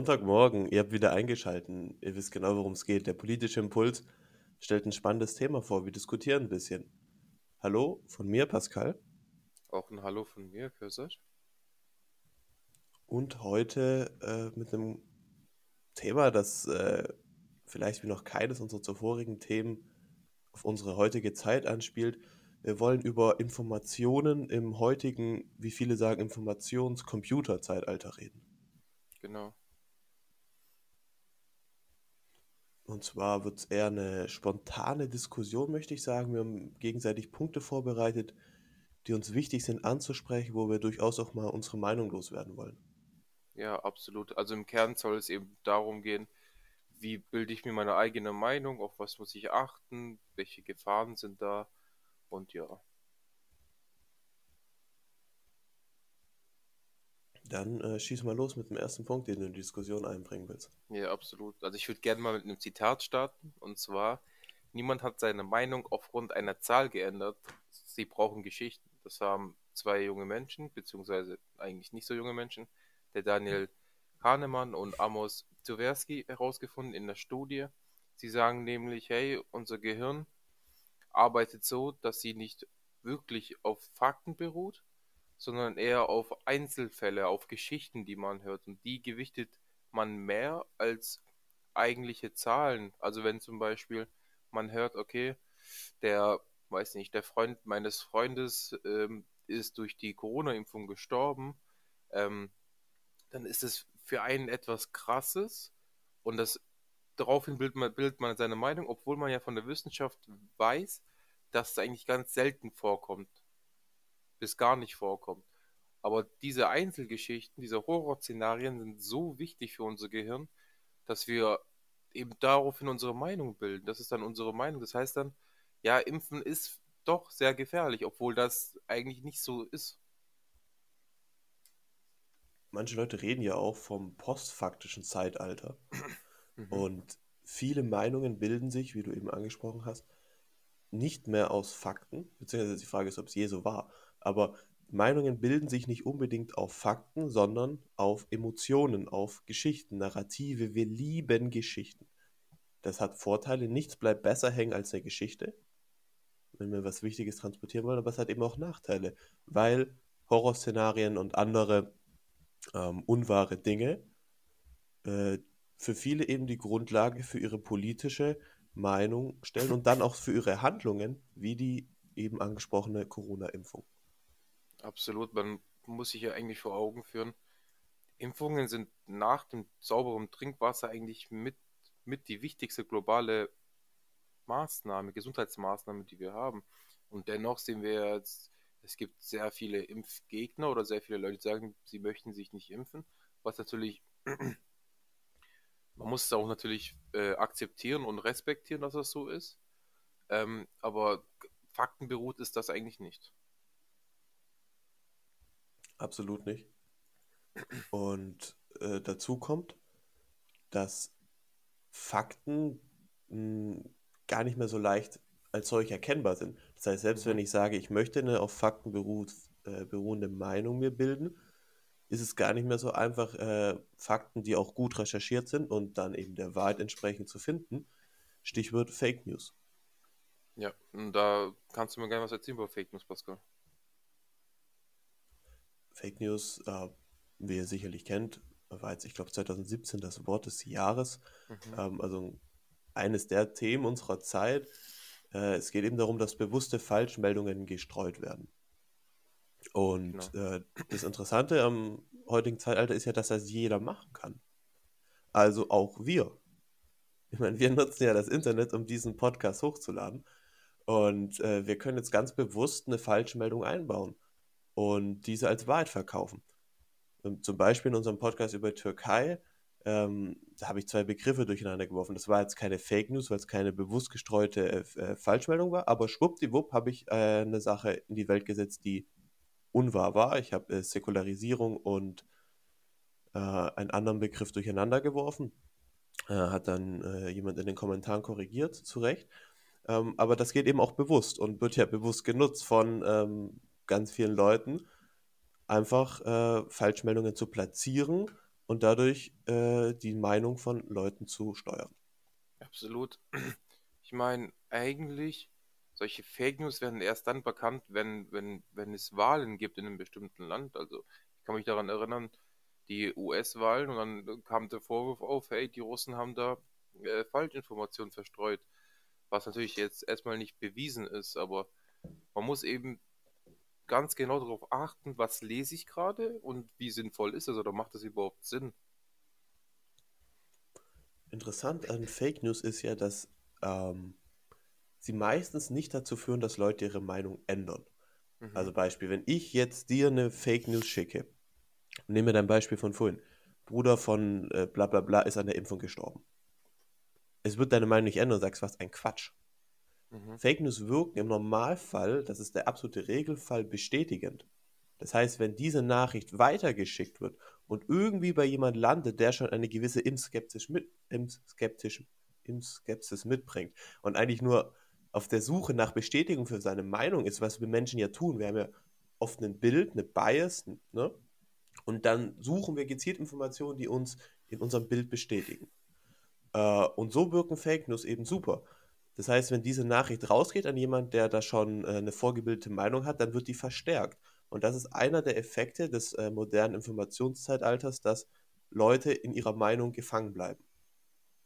Sonntagmorgen, ihr habt wieder eingeschalten. Ihr wisst genau, worum es geht. Der politische Impuls stellt ein spannendes Thema vor. Wir diskutieren ein bisschen. Hallo von mir, Pascal. Auch ein Hallo von mir, Kösert. Und heute äh, mit einem Thema, das äh, vielleicht wie noch keines unserer zuvorigen Themen auf unsere heutige Zeit anspielt. Wir wollen über Informationen im heutigen, wie viele sagen, Informations-Computer-Zeitalter reden. Genau. Und zwar wird es eher eine spontane Diskussion, möchte ich sagen. Wir haben gegenseitig Punkte vorbereitet, die uns wichtig sind anzusprechen, wo wir durchaus auch mal unsere Meinung loswerden wollen. Ja, absolut. Also im Kern soll es eben darum gehen, wie bilde ich mir meine eigene Meinung, auf was muss ich achten, welche Gefahren sind da und ja. Dann äh, schieß mal los mit dem ersten Punkt, den du in die Diskussion einbringen willst. Ja, absolut. Also ich würde gerne mal mit einem Zitat starten und zwar, niemand hat seine Meinung aufgrund einer Zahl geändert, sie brauchen Geschichten. Das haben zwei junge Menschen, beziehungsweise eigentlich nicht so junge Menschen, der Daniel Kahnemann und Amos Tversky herausgefunden in der Studie. Sie sagen nämlich, hey, unser Gehirn arbeitet so, dass sie nicht wirklich auf Fakten beruht, sondern eher auf Einzelfälle, auf Geschichten, die man hört. Und die gewichtet man mehr als eigentliche Zahlen. Also wenn zum Beispiel man hört, okay, der, weiß nicht, der Freund meines Freundes ähm, ist durch die Corona-Impfung gestorben, ähm, dann ist es für einen etwas Krasses und das daraufhin bildet man, bildet man seine Meinung, obwohl man ja von der Wissenschaft weiß, dass es eigentlich ganz selten vorkommt. Bis gar nicht vorkommt. Aber diese Einzelgeschichten, diese Horrorszenarien sind so wichtig für unser Gehirn, dass wir eben daraufhin unsere Meinung bilden. Das ist dann unsere Meinung. Das heißt dann, ja, Impfen ist doch sehr gefährlich, obwohl das eigentlich nicht so ist. Manche Leute reden ja auch vom postfaktischen Zeitalter. Mhm. Und viele Meinungen bilden sich, wie du eben angesprochen hast, nicht mehr aus Fakten, beziehungsweise die Frage ist, ob es je so war, aber Meinungen bilden sich nicht unbedingt auf Fakten, sondern auf Emotionen, auf Geschichten, Narrative. Wir lieben Geschichten. Das hat Vorteile. Nichts bleibt besser hängen als eine Geschichte, wenn wir was Wichtiges transportieren wollen, aber es hat eben auch Nachteile, weil Horrorszenarien und andere ähm, unwahre Dinge äh, für viele eben die Grundlage für ihre politische Meinung stellen und dann auch für ihre Handlungen, wie die eben angesprochene Corona-Impfung. Absolut, man muss sich ja eigentlich vor Augen führen, Impfungen sind nach dem sauberen Trinkwasser eigentlich mit, mit die wichtigste globale Maßnahme, Gesundheitsmaßnahme, die wir haben. Und dennoch sehen wir jetzt, es gibt sehr viele Impfgegner oder sehr viele Leute, die sagen, sie möchten sich nicht impfen, was natürlich man muss es auch natürlich äh, akzeptieren und respektieren, dass das so ist. Ähm, aber faktenberuht ist das eigentlich nicht. Absolut nicht. Und äh, dazu kommt, dass Fakten mh, hm, gar nicht mehr so leicht als solch erkennbar sind. Das heißt, selbst wenn mhm. ich sage, ich möchte eine auf Fakten beruht, äh, beruhende Meinung mir bilden, ist es gar nicht mehr so einfach, äh, Fakten, die auch gut recherchiert sind und dann eben der Wahrheit entsprechend zu finden. Stichwort Fake News. Ja, da kannst du mir gerne was erzählen über Fake News, Pascal. Fake News, äh, wie ihr sicherlich kennt, war jetzt, ich glaube, 2017 das Wort des Jahres. Mhm. Ähm, also eines der Themen unserer Zeit. Äh, es geht eben darum, dass bewusste Falschmeldungen gestreut werden. Und genau. äh, das Interessante am heutigen Zeitalter ist ja, dass das jeder machen kann. Also auch wir. Ich meine, wir nutzen ja das Internet, um diesen Podcast hochzuladen. Und äh, wir können jetzt ganz bewusst eine Falschmeldung einbauen und diese als Wahrheit verkaufen. Ähm, zum Beispiel in unserem Podcast über Türkei, ähm, da habe ich zwei Begriffe durcheinander geworfen. Das war jetzt keine Fake News, weil es keine bewusst gestreute äh, äh Falschmeldung war, aber schwuppdiwupp habe ich äh, eine Sache in die Welt gesetzt, die unwahr war. Ich habe äh, Säkularisierung und äh, einen anderen Begriff durcheinander geworfen. Äh, hat dann jemand in den Kommentaren korrigiert, zu Recht. Ähm, aber das geht eben auch bewusst und wird ja bewusst genutzt von ähm, ganz vielen Leuten, einfach äh, Falschmeldungen zu platzieren und dadurch äh, die Meinung von Leuten zu steuern. Absolut. Ich meine, eigentlich, solche Fake News werden erst dann bekannt, wenn, wenn, wenn es Wahlen gibt in einem bestimmten Land. Also ich kann mich daran erinnern, die US-Wahlen und dann kam der Vorwurf auf, hey, die Russen haben da äh, Falschinformationen verstreut. Was natürlich jetzt erstmal nicht bewiesen ist, aber man muss eben ganz genau darauf achten, was lese ich gerade und wie sinnvoll ist es oder macht das überhaupt Sinn. Interessant an Fake News ist ja, dass ähm, sie meistens nicht dazu führen, dass Leute ihre Meinung ändern. Mhm. Also Beispiel, wenn ich jetzt dir eine Fake News schicke, nehmen wir dein Beispiel von vorhin, Bruder von äh, bla bla bla ist an der Impfung gestorben. Es wird deine Meinung nicht ändern und sagst, was ein Quatsch. Mhm. Fake News wirken im Normalfall, das ist der absolute Regelfall, bestätigend. Das heißt, wenn diese Nachricht weitergeschickt wird und irgendwie bei jemand landet, der schon eine gewisse Impfskepsis, mit, Impfskeptis, Impfskepsis mitbringt und eigentlich nur auf der Suche nach Bestätigung für seine Meinung ist, was wir Menschen ja tun. Wir haben ja oft ein Bild, eine Bias, ne? Und dann suchen wir gezielt Informationen, die uns in unserem Bild bestätigen. Äh, und so wirken Fake News eben super. Das heißt, wenn diese Nachricht rausgeht an jemand, der da schon äh, eine vorgebildete Meinung hat, dann wird die verstärkt. Und das ist einer der Effekte des äh, modernen Informationszeitalters, dass Leute in ihrer Meinung gefangen bleiben.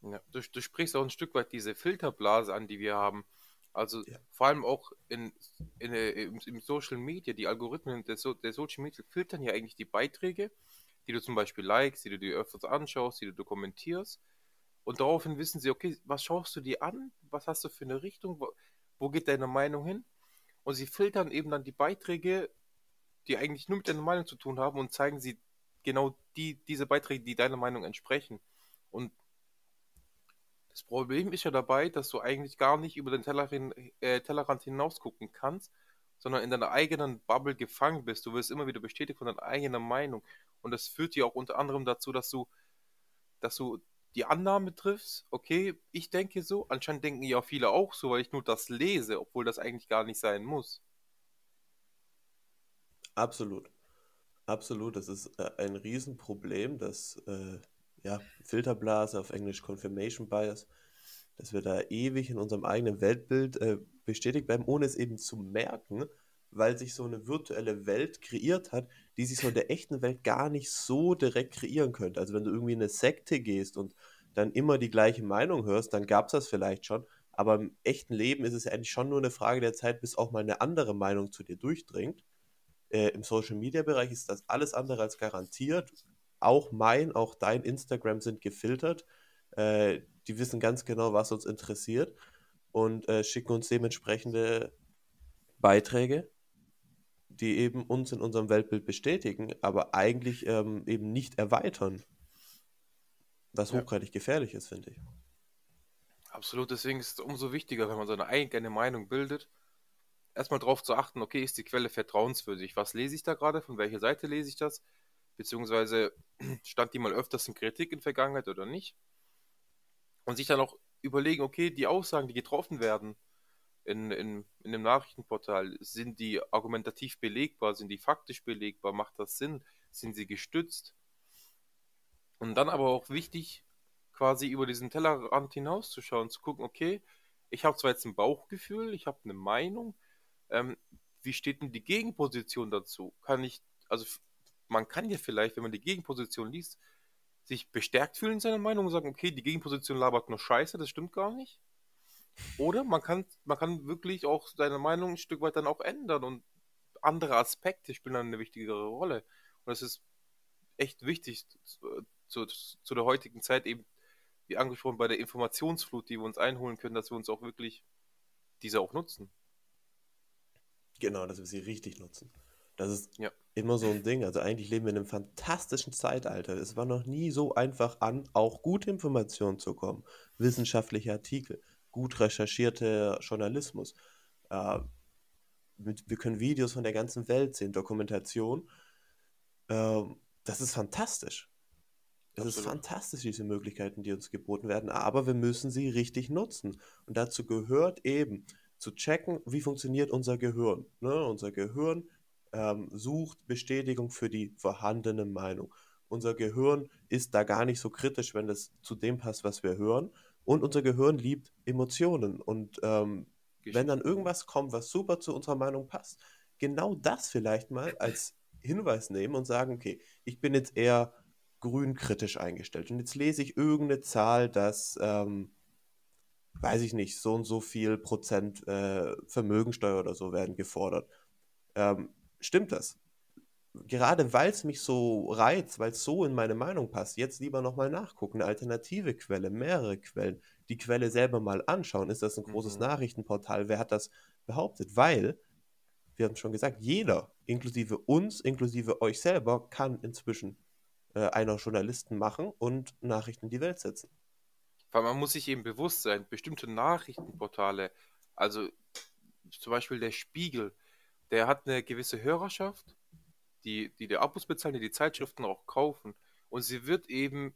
Ja, du, du sprichst auch ein Stück weit diese Filterblase an, die wir haben. Also ja. vor allem auch in, in, äh, im, im, Social Media, die Algorithmen der, so der Social Media filtern ja eigentlich die Beiträge, die du zum Beispiel likest, die du dir öfters anschaust, die du dokumentierst. Und daraufhin wissen sie, okay, was schaust du dir an? Was hast du für eine Richtung? Wo, geht deine Meinung hin? Und sie filtern eben dann die Beiträge, die eigentlich nur mit deiner Meinung zu tun haben und zeigen sie genau die, diese Beiträge, die deiner Meinung entsprechen. Und das Problem ist ja dabei, dass du eigentlich gar nicht über den Tellerrand, äh, Tellerrand hinaus gucken kannst, sondern in deiner eigenen Bubble gefangen bist. Du wirst immer wieder bestätigt von deiner eigenen Meinung. Und das führt dir auch unter anderem dazu, dass du, dass du die Annahme triffst, okay, ich denke so, anscheinend denken ja viele auch so, weil ich nur das lese, obwohl das eigentlich gar nicht sein muss. Absolut. Absolut, das ist äh, ein Riesenproblem, dass äh, ja, Filterblase, auf Englisch Confirmation Bias, dass wir da ewig in unserem eigenen Weltbild äh, bestätigt bleiben, ohne es eben zu merken, weil sich so eine virtuelle Welt kreiert hat, die sich so in der echten Welt gar nicht so direkt kreieren könnte. Also wenn du irgendwie in eine Sekte gehst und dann immer die gleiche Meinung hörst, dann gab es das vielleicht schon. Aber im echten Leben ist es eigentlich schon nur eine Frage der Zeit, bis auch mal eine andere Meinung zu dir durchdringt. Äh, Im Social-Media-Bereich ist das alles andere als garantiert auch mein, auch dein Instagram sind gefiltert. Äh, die wissen ganz genau, was uns interessiert und äh, schicken uns dementsprechende Beiträge, die eben uns in unserem Weltbild bestätigen, aber eigentlich ähm, eben nicht erweitern. Was ja. hochgradig gefährlich ist, finde ich. Absolut, deswegen ist es umso wichtiger, wenn man seine eigene Meinung bildet, erstmal darauf zu achten, okay, ist die Quelle vertrauenswürdig? Was lese ich da gerade? Von welcher Seite lese ich das? beziehungsweise stand die mal öfters in Kritik in Vergangenheit oder nicht. Und sich dann auch überlegen, okay, die Aussagen, die getroffen werden in, in, in dem Nachrichtenportal, sind die argumentativ belegbar, sind die faktisch belegbar, macht das Sinn, sind sie gestützt? Und dann aber auch wichtig, quasi über diesen Tellerrand hinauszuschauen, zu gucken, okay, ich habe zwar jetzt ein Bauchgefühl, ich habe eine Meinung, ähm, wie steht denn die Gegenposition dazu? Kann ich, also man kann ja vielleicht, wenn man die Gegenposition liest, sich bestärkt fühlen in seiner Meinung und sagen, okay, die Gegenposition labert nur Scheiße, das stimmt gar nicht. Oder man kann, man kann wirklich auch seine Meinung ein Stück weit dann auch ändern und andere Aspekte spielen dann eine wichtigere Rolle. Und das ist echt wichtig zu, zu, zu der heutigen Zeit eben, wie angesprochen, bei der Informationsflut, die wir uns einholen können, dass wir uns auch wirklich diese auch nutzen. Genau, dass wir sie richtig nutzen. Das ist ja. immer so ein Ding. Also eigentlich leben wir in einem fantastischen Zeitalter. Es war noch nie so einfach an, auch gute Informationen zu kommen. Wissenschaftliche Artikel, gut recherchierter Journalismus. Äh, mit, wir können Videos von der ganzen Welt sehen, Dokumentation. Äh, das ist fantastisch. Es ist fantastisch, diese Möglichkeiten, die uns geboten werden, aber wir müssen sie richtig nutzen. Und dazu gehört eben zu checken, wie funktioniert unser Gehirn. Ne? Unser Gehirn ähm, sucht Bestätigung für die vorhandene Meinung. unser Gehirn ist da gar nicht so kritisch, wenn das zu dem passt, was wir hören. Und unser Gehirn liebt Emotionen. Und ähm, wenn dann irgendwas kommt, was super zu unserer Meinung passt, genau das vielleicht mal als Hinweis nehmen und sagen, okay, ich bin jetzt eher grünkritisch eingestellt. Und jetzt lese ich irgendeine Zahl, dass, ähm, weiß ich nicht, so und so viel Prozent äh, Vermögensteuer oder so werden gefordert. Ähm, stimmt das? Gerade weil es mich so reizt, weil es so in meine Meinung passt, jetzt lieber nochmal nachgucken, eine alternative Quelle, mehrere Quellen, die Quelle selber mal anschauen. Ist das ein großes mhm. Nachrichtenportal? Wer hat das behauptet? Weil, wir haben schon gesagt, jeder, inklusive uns, inklusive euch selber, kann inzwischen äh, einer Journalisten machen und Nachrichten in die Welt setzen. Weil man muss sich eben bewusst sein, bestimmte Nachrichtenportale, also zum Beispiel der Spiegel, der hat eine gewisse Hörerschaft, die, die der Abos bezahlen, die die Zeitschriften auch kaufen. Und sie wird eben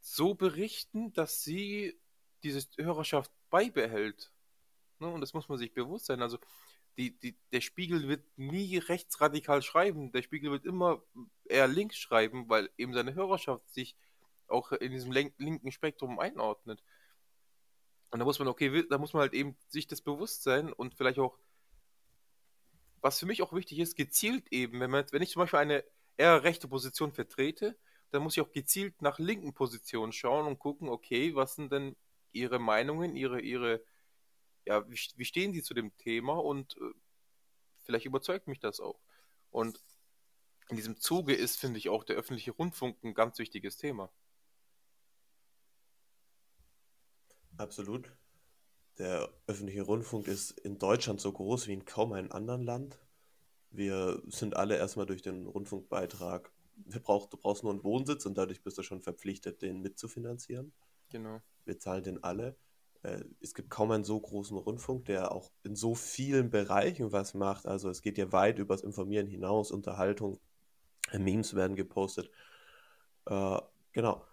so berichten, dass sie diese Hörerschaft beibehält. Ne? Und das muss man sich bewusst sein. Also die, die, der Spiegel wird nie rechtsradikal schreiben. Der Spiegel wird immer eher links schreiben, weil eben seine Hörerschaft sich auch in diesem linken Spektrum einordnet. Und da muss man, okay, da muss man halt eben sich das bewusst sein und vielleicht auch, was für mich auch wichtig ist, gezielt eben, wenn man, wenn ich zum Beispiel eine eher rechte Position vertrete, dann muss ich auch gezielt nach linken Positionen schauen und gucken, okay, was sind denn ihre Meinungen, ihre, ihre, ja, wie, wie stehen sie zu dem Thema und äh, vielleicht überzeugt mich das auch. Und in diesem Zuge ist, finde ich, auch der öffentliche Rundfunk ein ganz wichtiges Thema. Absolut. Der öffentliche Rundfunk ist in Deutschland so groß wie in kaum einem anderen Land. Wir sind alle erstmal durch den Rundfunkbeitrag. Brauch, du brauchst nur einen Wohnsitz und dadurch bist du schon verpflichtet, den mitzufinanzieren. Genau. Wir zahlen den alle. Äh, es gibt kaum einen so großen Rundfunk, der auch in so vielen Bereichen was macht. Also es geht ja weit übers Informieren hinaus, Unterhaltung, Memes werden gepostet. Äh, genau.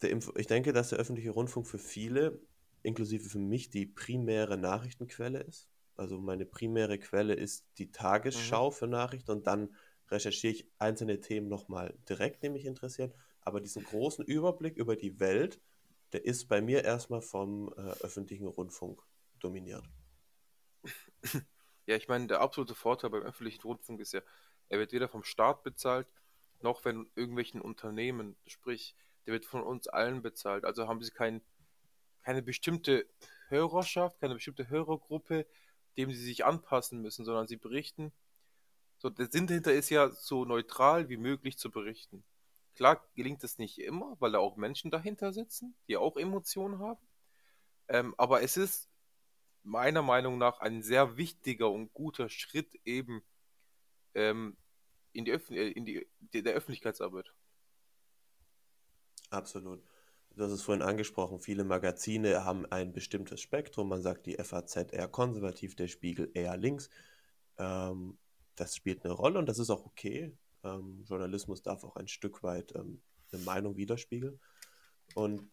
ich denke, dass der öffentliche Rundfunk für viele, inklusive für mich, die primäre Nachrichtenquelle ist. Also meine primäre Quelle ist die Tagesschau mhm. für Nachrichten und dann recherchiere ich einzelne Themen nochmal direkt, die mich interessieren. Aber diesen großen Überblick über die Welt der ist bei mir erstmal vom äh, öffentlichen Rundfunk dominiert. Ja, ich meine, der absolute Vorteil beim öffentlichen Rundfunk ist ja, er wird weder vom Staat bezahlt, noch von irgendwelchen Unternehmen. Sprich, der wird von uns allen bezahlt. Also haben sie kein, keine bestimmte Hörerschaft, keine bestimmte Hörergruppe, dem sie sich anpassen müssen, sondern sie berichten. So, der Sinn dahinter ist ja, so neutral wie möglich zu berichten. Klar gelingt es nicht immer, weil da auch Menschen dahinter sitzen, die auch Emotionen haben. Ähm, aber es ist meiner Meinung nach ein sehr wichtiger und guter Schritt eben ähm, in, die äh, in die, der Öffentlichkeitsarbeit. Absolut. Du hast es vorhin angesprochen, viele Magazine haben ein bestimmtes Spektrum. Man sagt die FAZ eher konservativ, der Spiegel eher links. Ähm, das spielt eine Rolle und das ist auch okay. Ähm, Journalismus darf auch ein Stück weit ähm, eine Meinung widerspiegeln. Und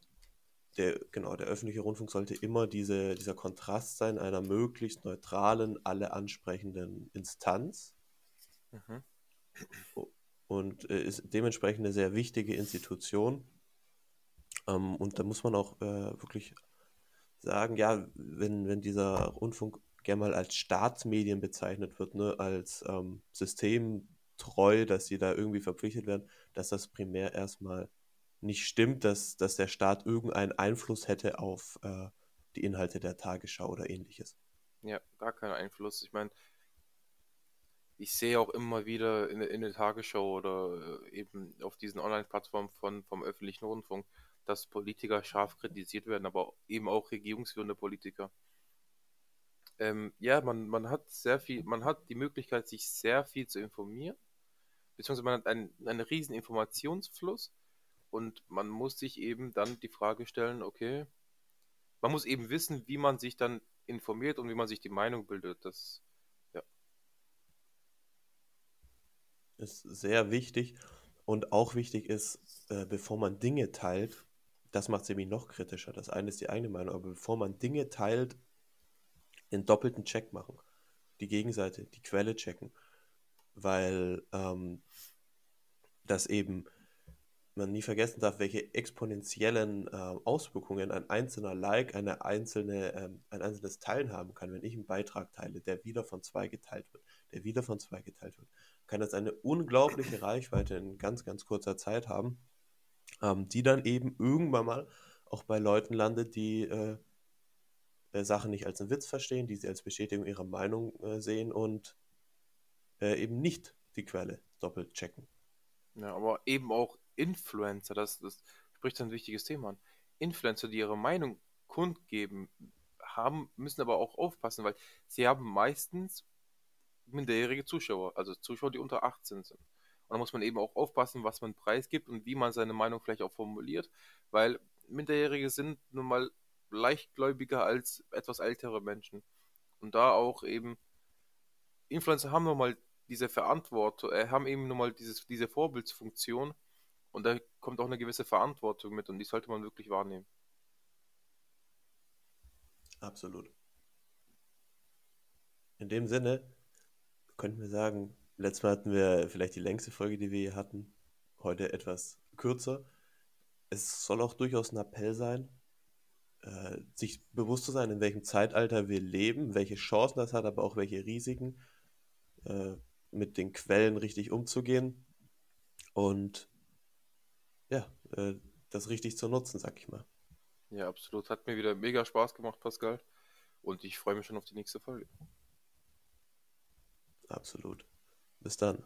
der, genau, der öffentliche Rundfunk sollte immer diese, dieser Kontrast sein einer möglichst neutralen, alle ansprechenden Instanz. Mhm. Und äh, ist dementsprechend eine sehr wichtige Institution. Ähm, und da muss man auch äh, wirklich sagen, ja, wenn, wenn dieser Rundfunk gerne mal als Staatsmedien bezeichnet wird, ne, als ähm, System treu, dass sie da irgendwie verpflichtet werden, dass das primär erstmal nicht stimmt, dass, dass der Staat irgendeinen Einfluss hätte auf äh, die Inhalte der Tagesschau oder ähnliches. Ja, gar keinen Einfluss. Ich meine, ich sehe auch immer wieder in, in der Tagesschau oder äh, eben auf diesen Online-Plattformen vom öffentlichen Rundfunk, dass Politiker scharf kritisiert werden, aber eben auch regierungsführende Politiker. Ähm, ja, man, man hat sehr viel, man hat die Möglichkeit, sich sehr viel zu informieren beziehungsweise man hat einen, einen riesen Informationsfluss und man muss sich eben dann die Frage stellen, okay, man muss eben wissen, wie man sich dann informiert und wie man sich die Meinung bildet. Das, ja. Ist sehr wichtig und auch wichtig ist, äh, bevor man Dinge teilt, das macht es nämlich noch kritischer. Das eine ist die eigene Meinung, aber bevor man Dinge teilt, den doppelten Check machen. Die Gegenseite, die Quelle checken weil ähm, das eben man nie vergessen darf, welche exponentiellen äh, Auswirkungen ein einzelner Like, eine einzelne, ähm, ein einzelnes Teilen haben kann. Wenn ich einen Beitrag teile, der wieder von zwei geteilt wird, der wieder von zwei geteilt wird, kann das eine unglaubliche Reichweite in ganz, ganz kurzer Zeit haben, ähm, die dann eben irgendwann mal auch bei Leuten landet, die äh, äh, Sachen nicht als einen Witz verstehen, die sie als Bestätigung ihrer Meinung äh, sehen und äh, eben nicht die Quelle doppelt checken. Ja, aber eben auch Influencer, das, das spricht ein wichtiges Thema an. Influencer, die ihre Meinung kundgeben, haben, müssen aber auch aufpassen, weil sie haben meistens minderjährige Zuschauer, also Zuschauer, die unter 18 sind. Und da muss man eben auch aufpassen, was man preisgibt und wie man seine Meinung vielleicht auch formuliert, weil Minderjährige sind nun mal leichtgläubiger als etwas ältere Menschen. Und da auch eben, Influencer haben nun mal diese Verantwortung, äh, haben eben nun mal dieses, diese Vorbildsfunktion und da kommt auch eine gewisse Verantwortung mit und die sollte man wirklich wahrnehmen. Absolut. In dem Sinne könnten wir sagen, letztes Mal hatten wir vielleicht die längste Folge, die wir hier hatten, heute etwas kürzer. Es soll auch durchaus ein Appell sein, äh, sich bewusst zu sein, in welchem Zeitalter wir leben, welche Chancen das hat, aber auch welche Risiken, äh, mit den Quellen richtig umzugehen und ja, äh, das richtig zu nutzen, sag ich mal. Ja, absolut. Hat mir wieder mega Spaß gemacht, Pascal. Und ich freue mich schon auf die nächste Folge. Absolut. Bis dann.